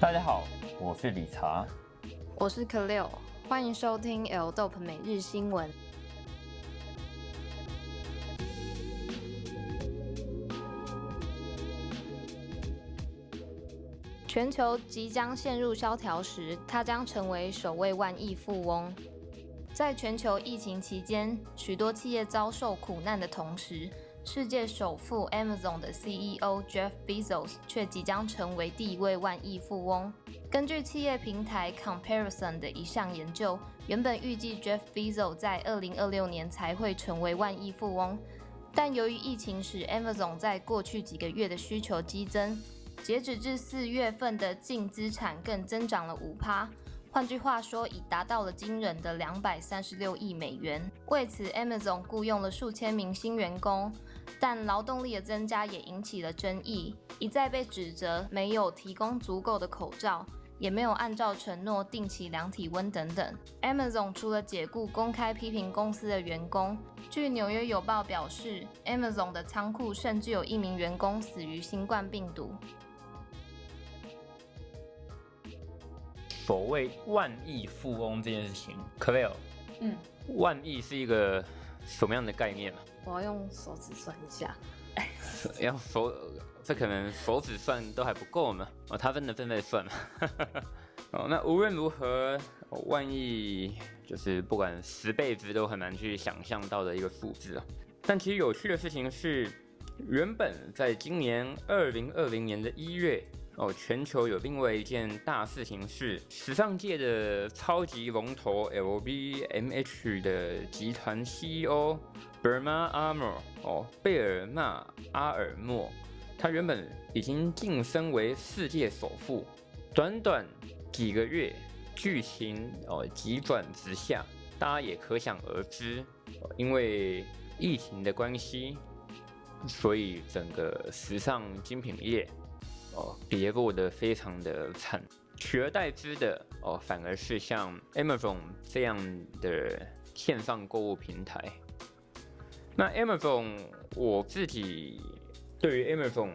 大家好，我是理查，我是 k 六，欢迎收听 L DoP 每日新闻。全球即将陷入萧条时，他将成为首位万亿富翁。在全球疫情期间，许多企业遭受苦难的同时，世界首富 Amazon 的 CEO Jeff Bezos 却即将成为第一位万亿富翁。根据企业平台 Comparison 的一项研究，原本预计 Jeff Bezos 在2026年才会成为万亿富翁，但由于疫情使 Amazon 在过去几个月的需求激增，截止至四月份的净资产更增长了五趴。换句话说，已达到了惊人的两百三十六亿美元。为此，Amazon 雇佣了数千名新员工。但劳动力的增加也引起了争议，一再被指责没有提供足够的口罩，也没有按照承诺定期量体温等等。Amazon 除了解雇公开批评公司的员工，据纽约邮报表示，Amazon 的仓库甚至有一名员工死于新冠病毒。所谓万亿富翁这件事情 c l a r 嗯，万亿是一个什么样的概念呢？我要用手指算一下，要手，这可能手指算都还不够呢。哦，他真的正在算 哦，那无论如何，万亿就是不管十辈子都很难去想象到的一个数字啊。但其实有趣的事情是，原本在今年二零二零年的一月。哦，全球有另外一件大事情是，时尚界的超级龙头 LVMH 的集团 CEO Berma Armour 哦，贝尔纳阿尔默，他原本已经晋升为世界首富，短短几个月，剧情哦急转直下，大家也可想而知，因为疫情的关系，所以整个时尚精品业。哦，跌落的非常的惨，取而代之的哦，反而是像 Amazon 这样的线上购物平台。那 Amazon 我自己对于 Amazon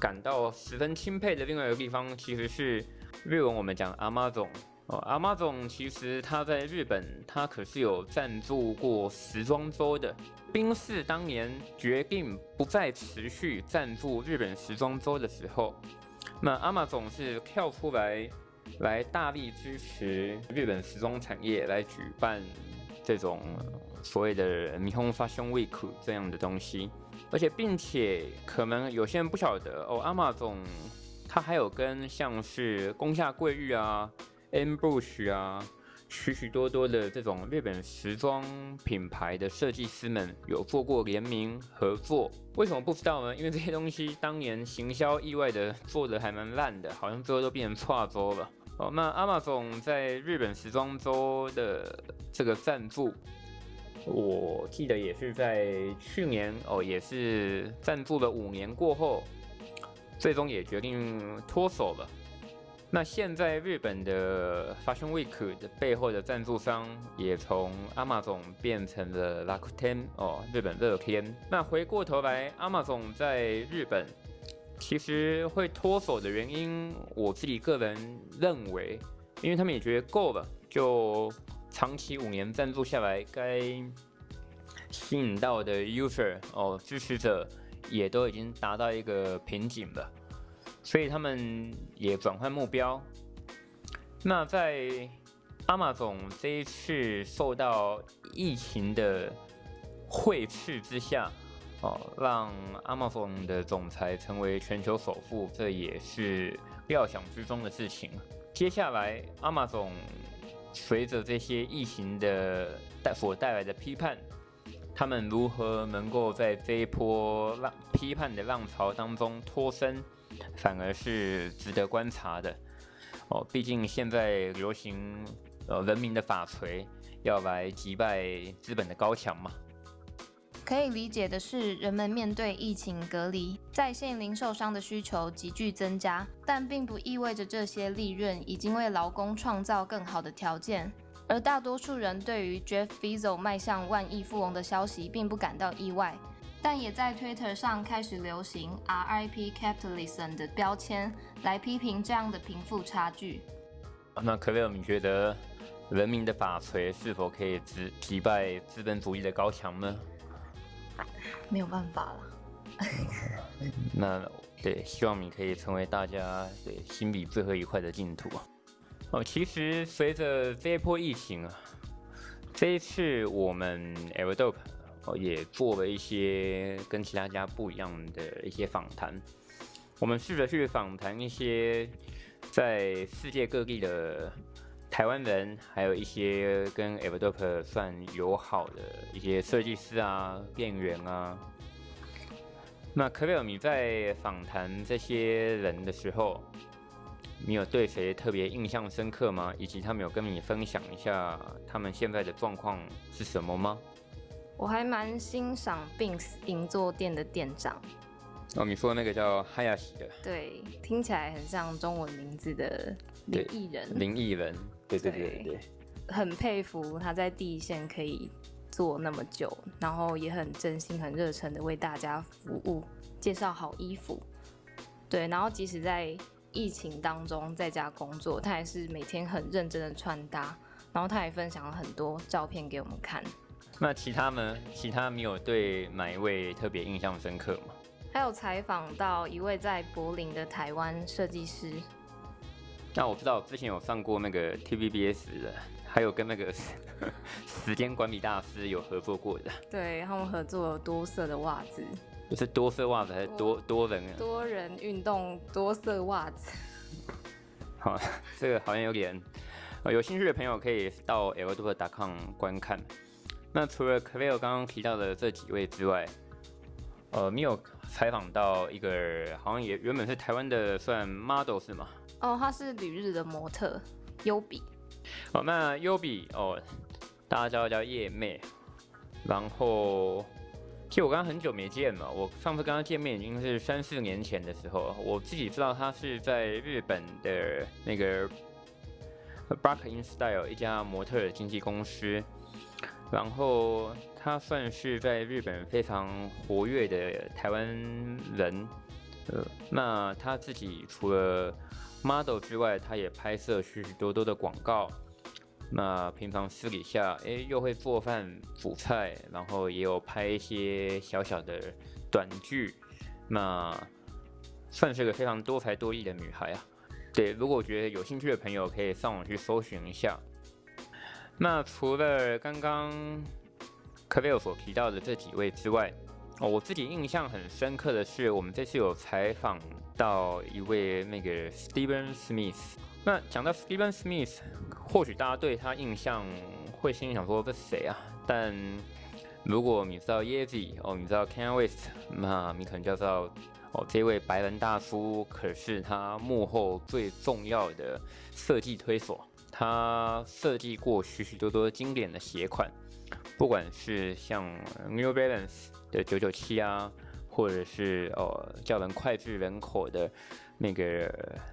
感到十分钦佩的另外一个地方，其实是日文我们讲 Amazon。哦，阿妈总其实他在日本，他可是有赞助过时装周的。宾士当年决定不再持续赞助日本时装周的时候，那阿妈总是跳出来，来大力支持日本时装产业，来举办这种所谓的霓虹 Fashion Week 这样的东西。而且，并且可能有些人不晓得哦，阿妈总他还有跟像是宫下桂玉啊。Ambush 啊，许许多多的这种日本时装品牌的设计师们有做过联名合作，为什么不知道呢？因为这些东西当年行销意外的做的还蛮烂的，好像最后都变成跨州了。哦，那 Amazon 在日本时装周的这个赞助，我记得也是在去年哦，也是赞助了五年过后，最终也决定脱手了。那现在日本的 Fashion Week 的背后的赞助商也从阿玛总变成了 Rakuten 哦，日本乐天。那回过头来，阿玛总在日本其实会脱手的原因，我自己个人认为，因为他们也觉得够了，就长期五年赞助下来，该吸引到的 user 哦支持者也都已经达到一个瓶颈了。所以他们也转换目标。那在阿玛总这一次受到疫情的会斥之下，哦，让阿玛总的总裁成为全球首富，这也是料想之中的事情。接下来，阿玛总随着这些疫情的带所带来的批判，他们如何能够在这一波浪批判的浪潮当中脱身？反而是值得观察的哦，毕竟现在流行呃人民的法锤，要来击败资本的高墙嘛。可以理解的是，人们面对疫情隔离，在线零售商的需求急剧增加，但并不意味着这些利润已经为劳工创造更好的条件。而大多数人对于 Jeff Bezos 迈向万亿富翁的消息并不感到意外。但也在 Twitter 上开始流行 RIP Capitalism 的标签，来批评这样的贫富差距。那可乐，你觉得人民的法锤是否可以击击败资本主义的高墙呢？没有办法了。那对，希望你可以成为大家对心里最后一块的净土啊。哦，其实随着这一波疫情啊，这一次我们 Everdope 也做了一些跟其他家不一样的一些访谈。我们试着去访谈一些在世界各地的台湾人，还有一些跟 Everdope 算友好的一些设计师啊、店员啊。那可贝尔，你在访谈这些人的时候，你有对谁特别印象深刻吗？以及他们有跟你分享一下他们现在的状况是什么吗？我还蛮欣赏 Binks 银座店的店长。哦，你说那个叫哈亚西的？对，听起来很像中文名字的林艺人。林艺人，对对对对。很佩服他在第一线可以。做那么久，然后也很真心、很热忱的为大家服务，介绍好衣服。对，然后即使在疫情当中在家工作，他还是每天很认真的穿搭。然后他也分享了很多照片给我们看。那其他呢？其他没有对哪一位特别印象深刻吗？还有采访到一位在柏林的台湾设计师。那我知道我之前有上过那个 TVBS 的。还有跟那个 时间管理大师有合作过的，对他们合作多色的袜子，是多色袜子还是多多人？多人运动多色袜子。好，这个好像有点，有兴趣的朋友可以到 l d o c o m 观看。那除了 r 刚刚提到的这几位之外，呃，你有采访到一个好像也原本是台湾的算 model 是吗？哦，他是旅日的模特，优比。哦，那优比哦，大家叫叫叶妹。然后，其实我刚刚很久没见嘛，我上次跟他见面已经是三四年前的时候。我自己知道他是在日本的那个 b r a c k In Style 一家模特经纪公司。然后，她算是在日本非常活跃的台湾人。呃，那她自己除了 model 之外，他也拍摄许许多多的广告。那平常私底下，哎，又会做饭煮菜，然后也有拍一些小小的短剧。那算是个非常多才多艺的女孩啊。对，如果觉得有兴趣的朋友，可以上网去搜寻一下。那除了刚刚 k v i l 所提到的这几位之外，哦，我自己印象很深刻的是，我们这次有采访。到一位那个 Steven Smith，那讲到 Steven Smith，或许大家对他印象会心里想说这是谁啊？但如果你知道 Yeezy 哦，你知道 Kanye West，那你可能就知道哦，这位白人大叔可是他幕后最重要的设计推手，他设计过许许多多经典的鞋款，不管是像 New Balance 的九九七啊。或者是呃叫人脍炙人口的那个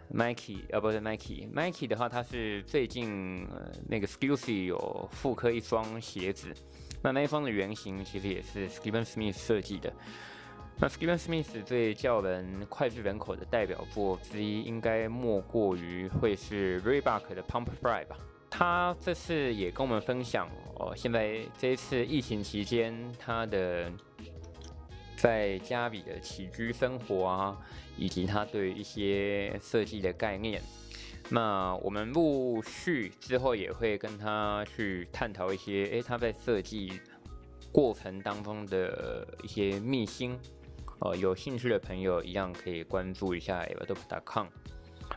Nike，呃不是 Nike，Nike 的话，它是最近那个 Stussy 有复刻一双鞋子，那那一双的原型其实也是 Steven Smith 设计的。那 Steven Smith 最叫人脍炙人口的代表作之一，应该莫过于会是 Reebok 的 Pump Fly 吧。他这次也跟我们分享哦，现在这一次疫情期间他的。在家里的起居生活啊，以及他对一些设计的概念，那我们陆续之后也会跟他去探讨一些，诶，他在设计过程当中的一些秘辛。呃，有兴趣的朋友一样可以关注一下 everdop.com。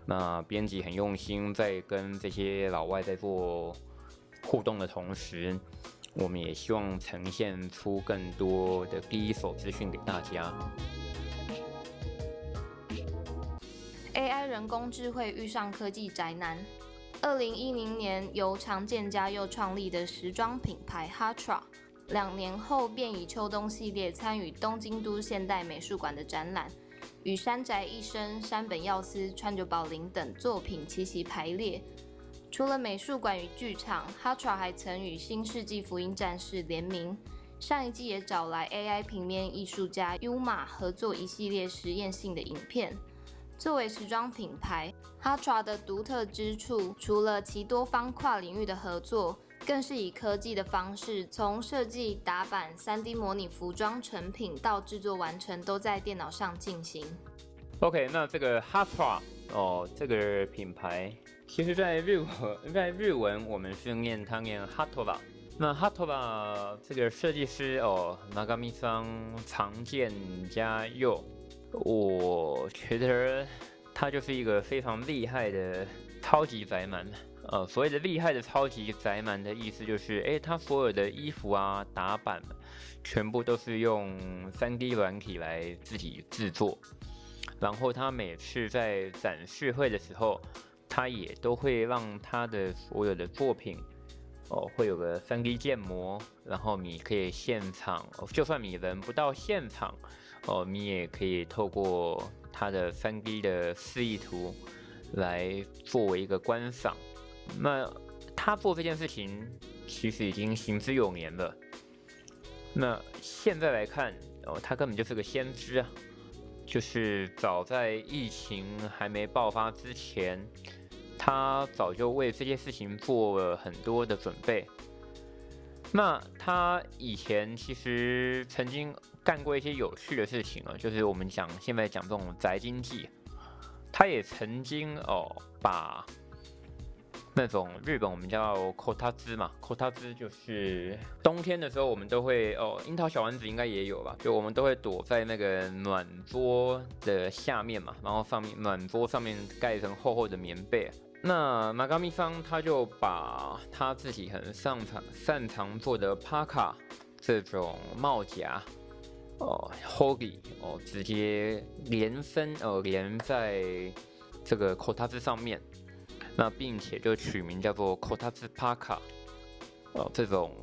那编辑很用心，在跟这些老外在做互动的同时。我们也希望呈现出更多的第一手资讯给大家。AI 人工智慧遇上科技宅男。二零一零年由常建家又创立的时装品牌 Hatra，两年后便以秋冬系列参与东京都现代美术馆的展览，与山宅一生、山本耀司、川久保玲等作品齐齐排列。除了美术馆与剧场，Hatra 还曾与新世纪福音战士联名，上一季也找来 AI 平面艺术家 Uma 合作一系列实验性的影片。作为时装品牌，Hatra 的独特之处，除了其多方跨领域的合作，更是以科技的方式，从设计、打版、3D 模拟服装成品到制作完成，都在电脑上进行。OK，那这个 Hatra 哦，这个品牌，其实在日文，在日文我们是念它念 Hatra。那 Hatra 这个设计师哦，Nagami 桑常见加佑。我觉得他就是一个非常厉害的超级宅男。呃，所谓的厉害的超级宅男的意思就是，哎，他所有的衣服啊、打版，全部都是用 3D 软体来自己制作。然后他每次在展示会的时候，他也都会让他的所有的作品，哦，会有个 3D 建模，然后你可以现场，就算你人不到现场。哦，你也可以透过他的 3D 的示意图来作为一个观赏。那他做这件事情其实已经行之有年了。那现在来看，哦，他根本就是个先知啊！就是早在疫情还没爆发之前，他早就为这件事情做了很多的准备。那他以前其实曾经干过一些有趣的事情啊，就是我们讲现在讲这种宅经济，他也曾经哦把那种日本我们叫 kota 兹嘛，kota 兹就是冬天的时候我们都会哦，樱桃小丸子应该也有吧，就我们都会躲在那个暖桌的下面嘛，然后上面暖桌上面盖一层厚厚的棉被。那马嘎米桑他就把他自己很擅长擅长做的帕卡这种帽夹哦，hogi 哦，直接连身哦连在这个 kotatsu 上面，那并且就取名叫做 kotatsu 帕卡哦，这种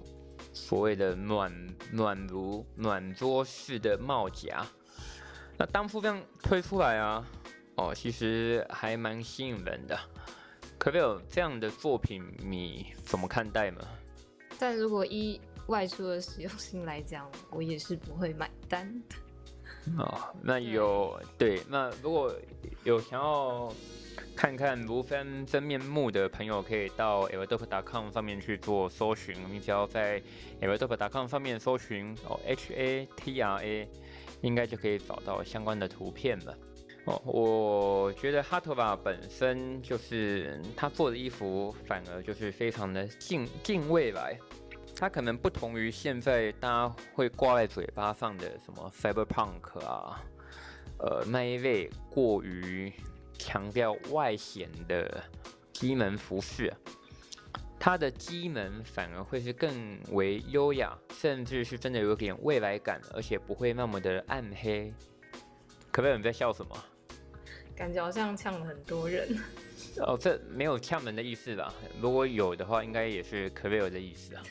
所谓的暖暖炉暖桌式的帽夹，那当初这样推出来啊，哦，其实还蛮吸引人的。可不有这样的作品，你怎么看待吗？但如果依外出的实用性来讲，我也是不会买单的。哦，那有对，那如果有想要看看卢芬真面目的朋友，可以到 e v e r d o p c o m 上面去做搜寻。你只要在 e v e r d o p c o m 上面搜寻哦，H A T R A，应该就可以找到相关的图片了。哦，我觉得哈特瓦本身就是他做的衣服，反而就是非常的近近未来。它可能不同于现在大家会挂在嘴巴上的什么 cyberpunk 啊，呃那一类过于强调外显的机门服饰，它的机门反而会是更为优雅，甚至是真的有点未来感，而且不会那么的暗黑。可不可以？你在笑什么？感觉好像呛了很多人 哦，这没有呛门的意思吧？如果有的话，应该也是可 e 尔的意思啊。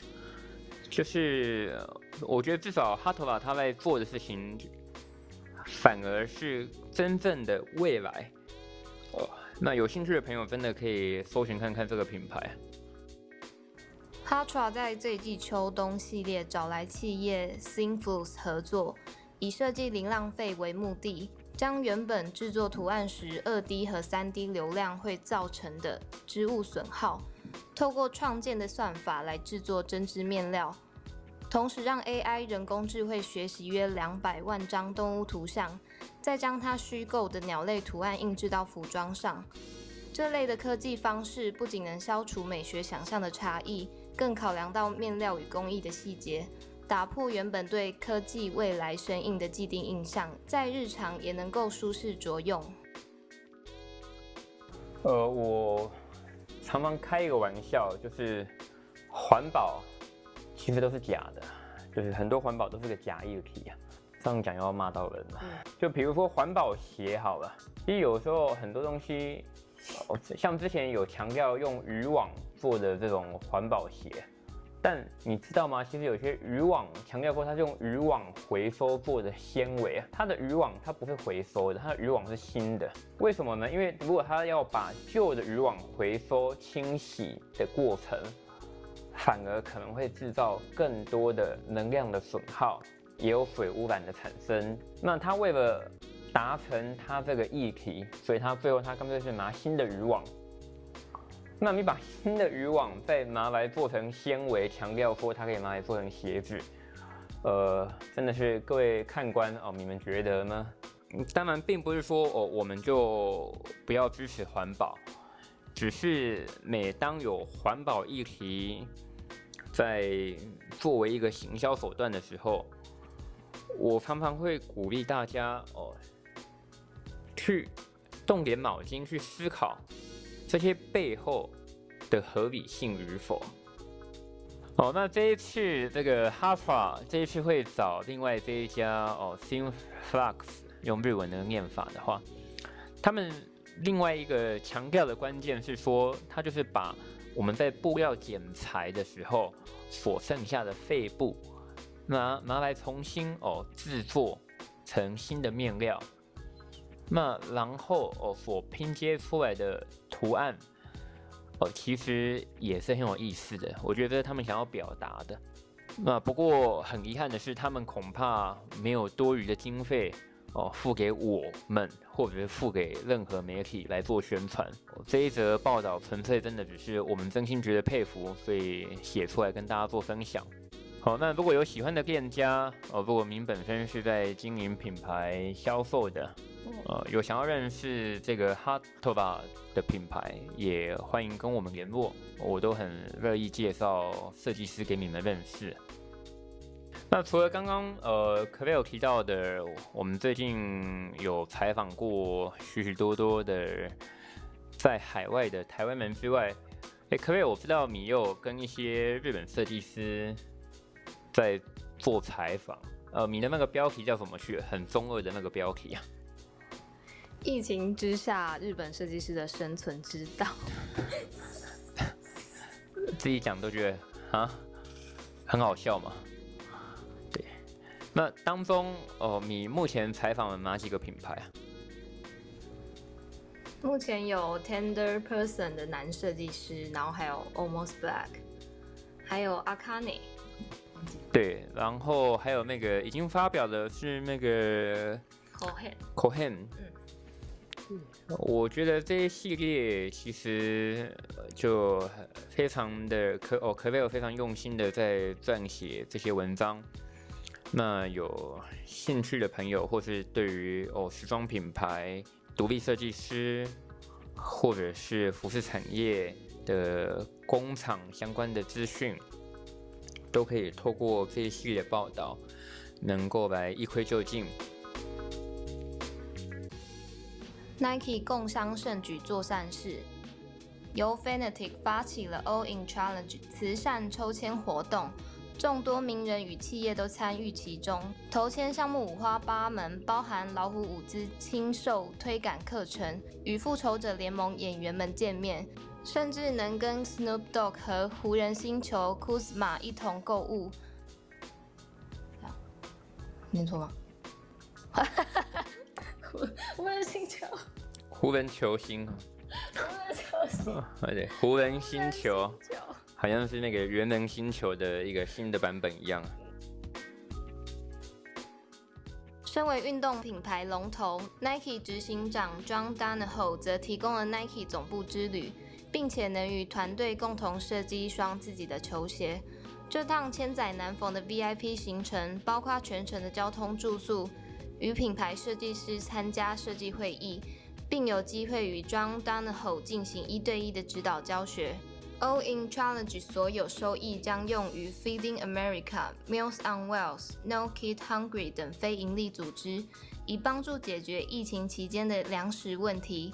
就是我觉得至少哈头发他在做的事情，反而是真正的未来。哦，那有兴趣的朋友真的可以搜寻看看这个品牌。哈 a 在这一季秋冬系列找来企业 Synflux 合作，以设计零浪费为目的。将原本制作图案时二 D 和三 D 流量会造成的织物损耗，透过创建的算法来制作针织面料，同时让 AI 人工智慧学习约两百万张动物图像，再将它虚构的鸟类图案印制到服装上。这类的科技方式不仅能消除美学想象的差异，更考量到面料与工艺的细节。打破原本对科技未来生硬的既定印象，在日常也能够舒适着用。呃，我常常开一个玩笑，就是环保其实都是假的，就是很多环保都是个假议题啊。这样讲要骂到人了。就比如说环保鞋好了，其实有时候很多东西，像之前有强调用渔网做的这种环保鞋。但你知道吗？其实有些渔网强调过，它是用渔网回收做的纤维啊。它的渔网它不是回收的，它的渔网是新的。为什么呢？因为如果它要把旧的渔网回收清洗的过程，反而可能会制造更多的能量的损耗，也有水污染的产生。那它为了达成它这个议题，所以他最后他干脆是拿新的渔网。那你把新的渔网再拿来做成纤维，强调说它可以拿来做成鞋子，呃，真的是各位看官哦，你们觉得呢？当然，并不是说哦，我们就不要支持环保，只是每当有环保议题在作为一个行销手段的时候，我常常会鼓励大家哦，去动点脑筋去思考。这些背后的合理性与否？哦，那这一次这个 Harpa 这一次会找另外这一家哦 s i n f l u x 用日文的念法的话，他们另外一个强调的关键是说，它就是把我们在布料剪裁的时候所剩下的废布拿拿来重新哦制作成新的面料。那然后哦，所拼接出来的图案哦，其实也是很有意思的。我觉得他们想要表达的。那不过很遗憾的是，他们恐怕没有多余的经费哦，付给我们，或者是付给任何媒体来做宣传。这一则报道纯粹真的只是我们真心觉得佩服，所以写出来跟大家做分享。好，那如果有喜欢的店家哦，如果您本身是在经营品牌销售的。呃，有想要认识这个 Hot Tova 的品牌，也欢迎跟我们联络，我都很乐意介绍设计师给你们认识。那除了刚刚呃 k v 有提到的，我们最近有采访过许许多多的在海外的台湾人之外，哎 k v 我知道你有跟一些日本设计师在做采访，呃，你的那个标题叫什么去？很中二的那个标题啊。疫情之下，日本设计师的生存之道，自己讲都觉得啊，很好笑嘛。对，那当中哦，你目前采访了哪几个品牌啊？目前有 Tender Person 的男设计师，然后还有 Almost Black，还有 Akane。对，然后还有那个已经发表的是那个 Cohen。Cohen。嗯。我觉得这些系列其实就非常的可哦，可贝尔非常用心的在撰写这些文章。那有兴趣的朋友，或是对于哦时装品牌、独立设计师，或者是服饰产业的工厂相关的资讯，都可以透过这一系列的报道，能够来一窥究竟。Nike 共襄盛举做善事，由 Fanatic 发起了 All In Challenge 慈善抽签活动，众多名人与企业都参与其中。投签项目五花八门，包含老虎舞姿亲授推杆课程，与复仇者联盟演员们见面，甚至能跟 Snoop Dogg 和湖人星球 Kuzma 一同购物。念错吗？湖人星球，湖人球星，湖人球星，对，湖人星球，好像是那个猿人星球的一个新的版本一样。身为运动品牌龙头，Nike 执行长 John Donahoe 则提供了 Nike 总部之旅，并且能与团队共同设计一双自己的球鞋。这趟千载难逢的 VIP 行程，包括全程的交通住宿。与品牌设计师参加设计会议，并有机会与 John Donahoe 进行一对一的指导教学。All In Challenge 所有收益将用于 Feeding America、Meals on Wheels、No Kid Hungry 等非营利组织，以帮助解决疫情期间的粮食问题。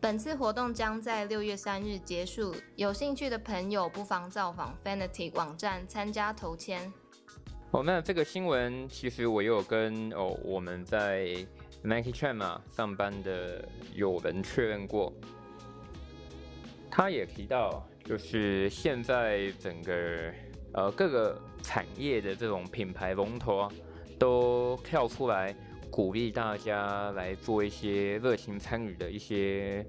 本次活动将在六月三日结束，有兴趣的朋友不妨造访 Fanatic 网站参加投签。哦，那这个新闻其实我有跟哦我们在 Nike Chain 嘛上班的有人确认过，他也提到，就是现在整个呃各个产业的这种品牌龙头，都跳出来鼓励大家来做一些热情参与的一些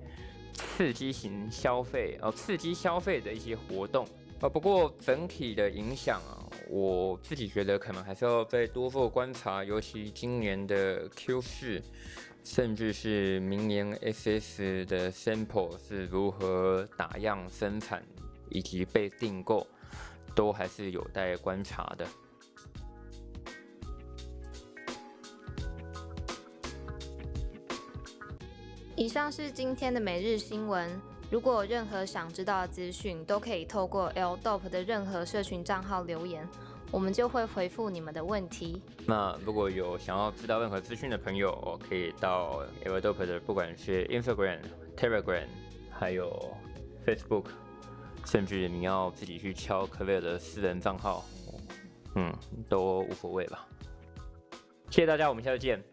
刺激型消费，哦刺激消费的一些活动。啊，不过整体的影响啊，我自己觉得可能还是要再多做观察，尤其今年的 Q 四，甚至是明年 SS 的 sample 是如何打样生产以及被订购，都还是有待观察的。以上是今天的每日新闻。如果有任何想知道的资讯，都可以透过 L Dope 的任何社群账号留言，我们就会回复你们的问题。那如果有想要知道任何资讯的朋友，可以到 L Dope 的不管是 Instagram、Telegram，还有 Facebook，甚至你要自己去敲 c l a r 的私人账号，嗯，都无所谓吧。谢谢大家，我们下次见。